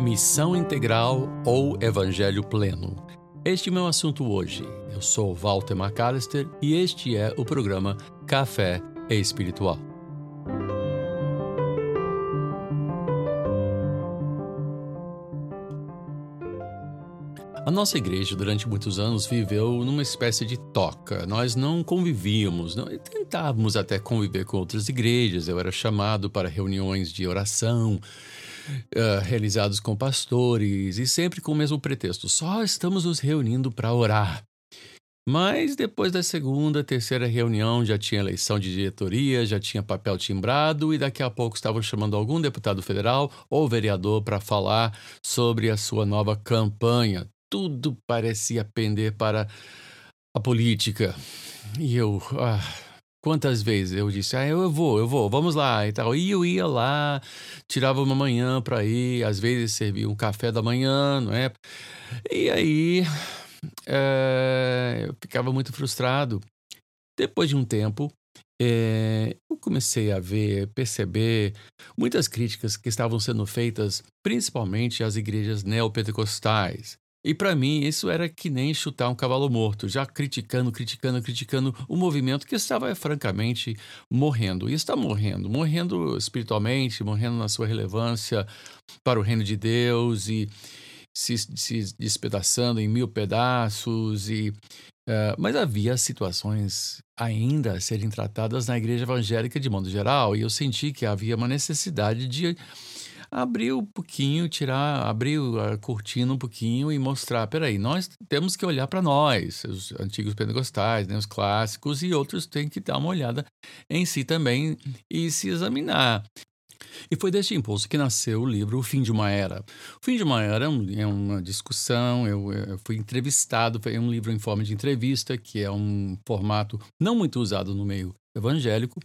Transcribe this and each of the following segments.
Missão integral ou evangelho pleno? Este é o meu assunto hoje. Eu sou Walter McAllister e este é o programa Café Espiritual. A nossa igreja, durante muitos anos, viveu numa espécie de toca. Nós não convivíamos, não, tentávamos até conviver com outras igrejas. Eu era chamado para reuniões de oração, uh, realizados com pastores, e sempre com o mesmo pretexto: só estamos nos reunindo para orar. Mas depois da segunda, terceira reunião já tinha eleição de diretoria, já tinha papel timbrado e daqui a pouco estavam chamando algum deputado federal ou vereador para falar sobre a sua nova campanha tudo parecia pender para a política. E eu. Ah, quantas vezes eu disse, ah, eu vou, eu vou, vamos lá e tal. E eu ia lá, tirava uma manhã para ir, às vezes servia um café da manhã, não é? E aí é, eu ficava muito frustrado. Depois de um tempo, é, eu comecei a ver, perceber muitas críticas que estavam sendo feitas, principalmente às igrejas neopentecostais. E para mim isso era que nem chutar um cavalo morto, já criticando, criticando, criticando o movimento que estava francamente morrendo. E está morrendo, morrendo espiritualmente, morrendo na sua relevância para o reino de Deus e se, se despedaçando em mil pedaços e Uh, mas havia situações ainda a serem tratadas na igreja evangélica de modo geral, e eu senti que havia uma necessidade de abrir um pouquinho, tirar, abrir a cortina um pouquinho e mostrar, peraí, nós temos que olhar para nós, os antigos pentecostais, né, os clássicos e outros têm que dar uma olhada em si também e se examinar. E foi deste impulso que nasceu o livro O Fim de uma Era. O Fim de uma Era é, é uma discussão, eu, eu fui entrevistado, foi um livro em forma de entrevista, que é um formato não muito usado no meio evangélico,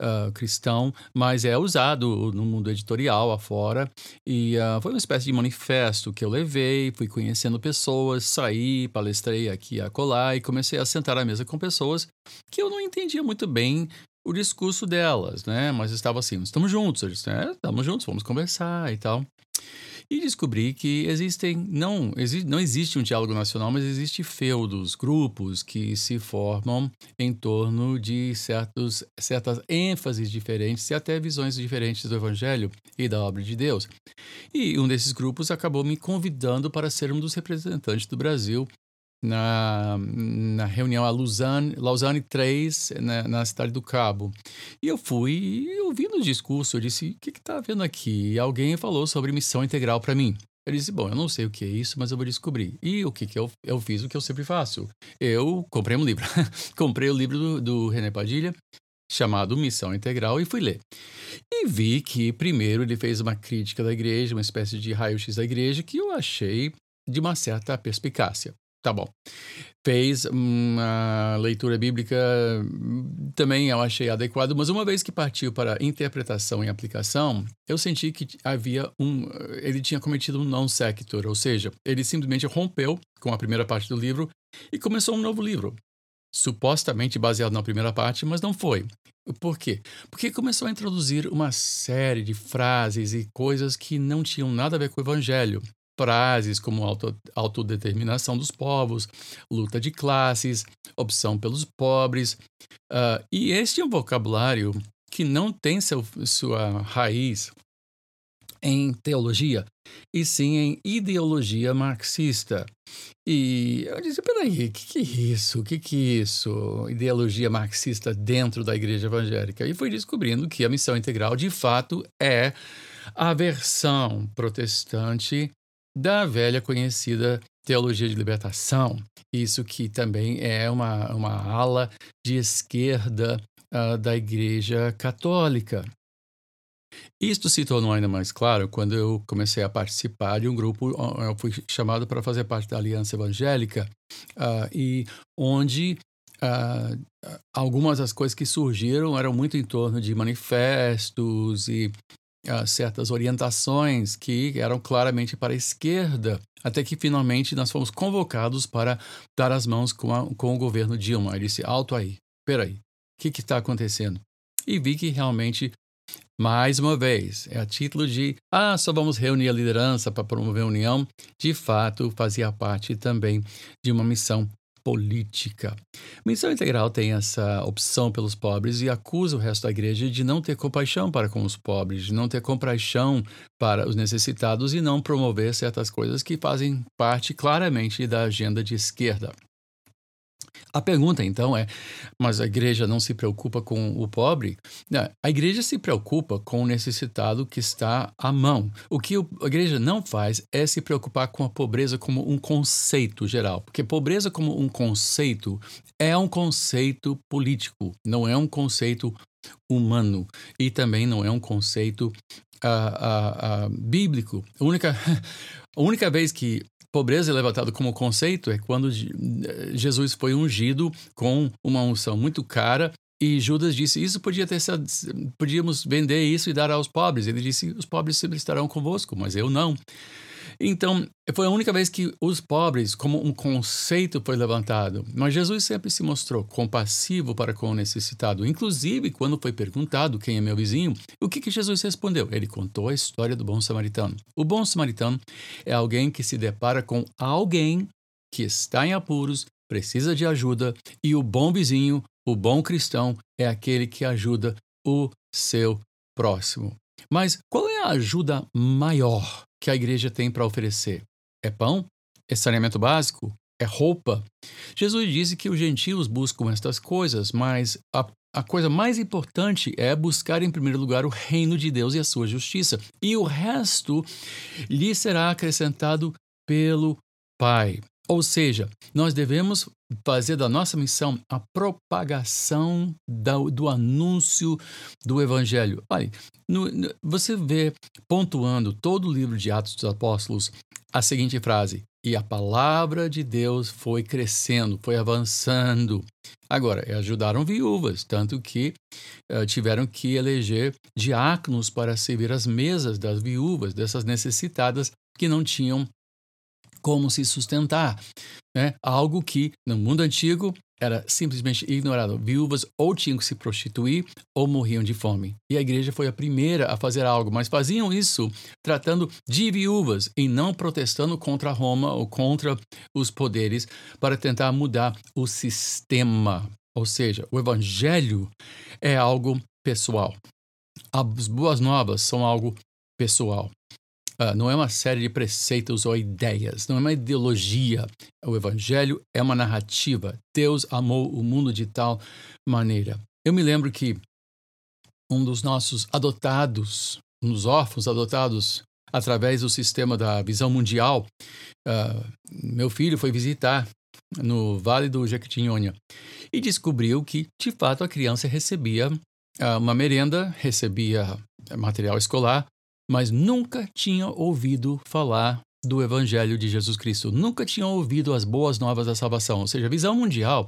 uh, cristão, mas é usado no mundo editorial afora. E uh, foi uma espécie de manifesto que eu levei, fui conhecendo pessoas, saí, palestrei aqui e acolá e comecei a sentar à mesa com pessoas que eu não entendia muito bem o discurso delas, né? Mas estava assim, estamos juntos, né? estamos juntos, vamos conversar e tal. E descobri que existem, não, exi, não existe um diálogo nacional, mas existe feudos, grupos que se formam em torno de certos, certas ênfases diferentes e até visões diferentes do Evangelho e da obra de Deus. E um desses grupos acabou me convidando para ser um dos representantes do Brasil na, na reunião a Lausanne, Lausanne 3, na, na, cidade do Cabo. E eu fui ouvindo o discurso, eu disse, o que está havendo aqui? E alguém falou sobre missão integral para mim. Eu disse, bom, eu não sei o que é isso, mas eu vou descobrir. E o que, que eu, eu fiz, o que eu sempre faço? Eu comprei um livro. comprei o livro do, do René Padilha, chamado Missão Integral, e fui ler. E vi que, primeiro, ele fez uma crítica da igreja, uma espécie de raio-x da igreja, que eu achei de uma certa perspicácia. Tá bom. Fez uma leitura bíblica, também eu achei adequado, mas uma vez que partiu para interpretação e aplicação, eu senti que havia um. Ele tinha cometido um non sequitur, ou seja, ele simplesmente rompeu com a primeira parte do livro e começou um novo livro. Supostamente baseado na primeira parte, mas não foi. Por quê? Porque começou a introduzir uma série de frases e coisas que não tinham nada a ver com o evangelho frases como auto, autodeterminação dos povos, luta de classes, opção pelos pobres. Uh, e este é um vocabulário que não tem seu, sua raiz em teologia, e sim em ideologia marxista. E eu disse, peraí, o que, que é isso? O que, que é isso? Ideologia marxista dentro da igreja evangélica. E fui descobrindo que a missão integral, de fato, é a versão protestante da velha conhecida teologia de libertação, isso que também é uma, uma ala de esquerda uh, da Igreja Católica. Isto se tornou ainda mais claro quando eu comecei a participar de um grupo, eu fui chamado para fazer parte da Aliança Evangélica, uh, e onde uh, algumas das coisas que surgiram eram muito em torno de manifestos e certas orientações que eram claramente para a esquerda, até que finalmente nós fomos convocados para dar as mãos com, a, com o governo Dilma. Ele disse: alto aí, peraí, o que está acontecendo? E vi que realmente Mais uma vez, é a título de, ah, só vamos reunir a liderança para promover a união. De fato, fazia parte também de uma missão política. Missão Integral tem essa opção pelos pobres e acusa o resto da igreja de não ter compaixão para com os pobres, de não ter compaixão para os necessitados e não promover certas coisas que fazem parte claramente da agenda de esquerda. A pergunta então é: mas a igreja não se preocupa com o pobre? Não, a igreja se preocupa com o necessitado que está à mão. O que a igreja não faz é se preocupar com a pobreza como um conceito geral, porque pobreza como um conceito é um conceito político, não é um conceito humano e também não é um conceito uh, uh, uh, bíblico. A única, a única vez que pobreza é levantado como conceito é quando Jesus foi ungido com uma unção muito cara e Judas disse: Isso podia ter sido, podíamos vender isso e dar aos pobres. Ele disse: Os pobres sempre estarão convosco, mas eu não. Então, foi a única vez que os pobres, como um conceito, foi levantado. Mas Jesus sempre se mostrou compassivo para com o necessitado. Inclusive, quando foi perguntado quem é meu vizinho, o que, que Jesus respondeu? Ele contou a história do bom samaritano. O bom samaritano é alguém que se depara com alguém que está em apuros, precisa de ajuda, e o bom vizinho, o bom cristão, é aquele que ajuda o seu próximo. Mas qual é a ajuda maior que a igreja tem para oferecer? É pão? É saneamento básico? É roupa? Jesus disse que os gentios buscam estas coisas, mas a, a coisa mais importante é buscar em primeiro lugar o reino de Deus e a sua justiça, e o resto lhe será acrescentado pelo Pai. Ou seja, nós devemos fazer da nossa missão a propagação do, anúncio do Evangelho. Olha, no, no, você vê pontuando todo o livro de Atos dos Apóstolos a seguinte frase: E a palavra de Deus foi crescendo, foi avançando. Agora, ajudaram viúvas, tanto que uh, tiveram que eleger diáconos para servir as mesas das viúvas, dessas necessitadas que não tinham como se sustentar. Né? Algo que no mundo antigo era simplesmente ignorado. Viúvas ou tinham que se prostituir ou morriam de fome. E a igreja foi a primeira a fazer algo, mas faziam isso tratando de viúvas e não protestando contra Roma ou contra os poderes para tentar mudar o sistema. Ou seja, o evangelho é algo pessoal. As boas novas são algo pessoal. Uh, não é uma série de preceitos ou ideias, não é uma ideologia. O Evangelho é uma narrativa. Deus amou o mundo de tal maneira. Eu me lembro que um dos nossos adotados, um dos órfãos adotados através do sistema da visão mundial, uh, meu filho foi visitar no Vale do Jequitinhonha e descobriu que, de fato, a criança recebia uh, uma merenda, recebia material escolar, mas nunca tinha ouvido falar do Evangelho de Jesus Cristo, nunca tinha ouvido as boas novas da salvação. Ou seja, a visão mundial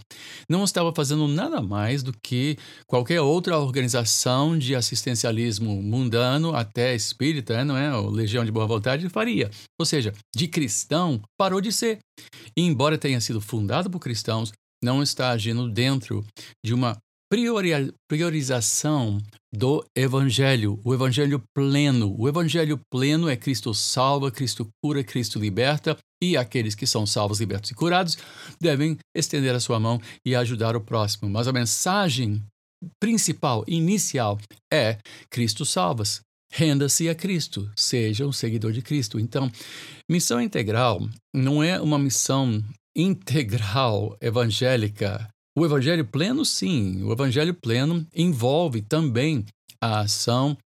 não estava fazendo nada mais do que qualquer outra organização de assistencialismo mundano, até espírita, não é? Ou Legião de Boa Vontade, faria. Ou seja, de cristão parou de ser. E, embora tenha sido fundado por cristãos, não está agindo dentro de uma priorização do Evangelho, o Evangelho pleno. O Evangelho pleno é Cristo salva, Cristo cura, Cristo liberta, e aqueles que são salvos, libertos e curados devem estender a sua mão e ajudar o próximo. Mas a mensagem principal, inicial, é Cristo salvas. Renda-se a Cristo, seja um seguidor de Cristo. Então, missão integral não é uma missão integral evangélica o evangelho pleno, sim, o evangelho pleno envolve também a ação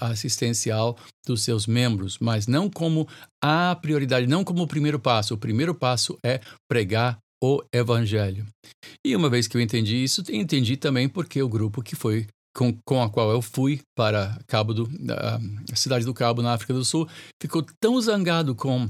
assistencial dos seus membros, mas não como a prioridade, não como o primeiro passo. O primeiro passo é pregar o evangelho. E uma vez que eu entendi isso, entendi também porque o grupo que foi com, com a qual eu fui para Cabo do, uh, cidade do Cabo, na África do Sul, ficou tão zangado com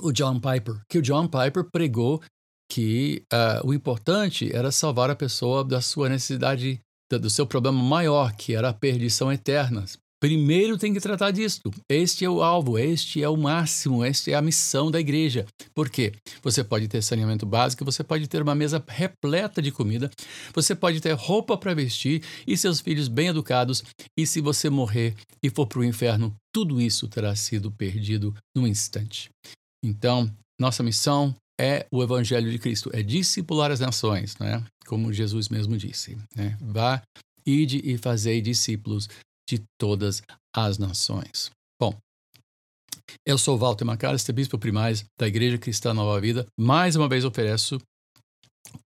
o John Piper, que o John Piper pregou que uh, o importante era salvar a pessoa da sua necessidade, do seu problema maior, que era a perdição eterna. Primeiro tem que tratar disso. Este é o alvo, este é o máximo, esta é a missão da igreja. Por quê? Você pode ter saneamento básico, você pode ter uma mesa repleta de comida, você pode ter roupa para vestir e seus filhos bem educados. E se você morrer e for para o inferno, tudo isso terá sido perdido num instante. Então, nossa missão é o Evangelho de Cristo, é discipular as nações, né? como Jesus mesmo disse. Né? Vá, ide e fazei discípulos de todas as nações. Bom, eu sou Walter McAllister, bispo primaz da Igreja Cristã Nova Vida. Mais uma vez ofereço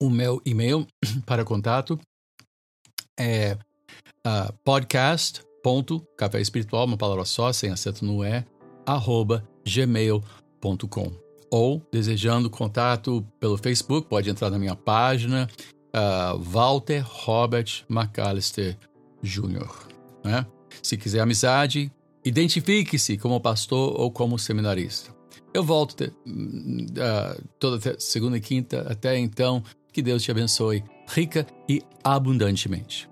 o meu e-mail para contato. É uh, podcast.café espiritual, uma palavra só, sem acento no é, arroba gmail.com. Ou, desejando contato pelo Facebook, pode entrar na minha página, uh, Walter Robert McAllister Jr. Né? Se quiser amizade, identifique-se como pastor ou como seminarista. Eu volto uh, toda segunda e quinta. Até então, que Deus te abençoe rica e abundantemente.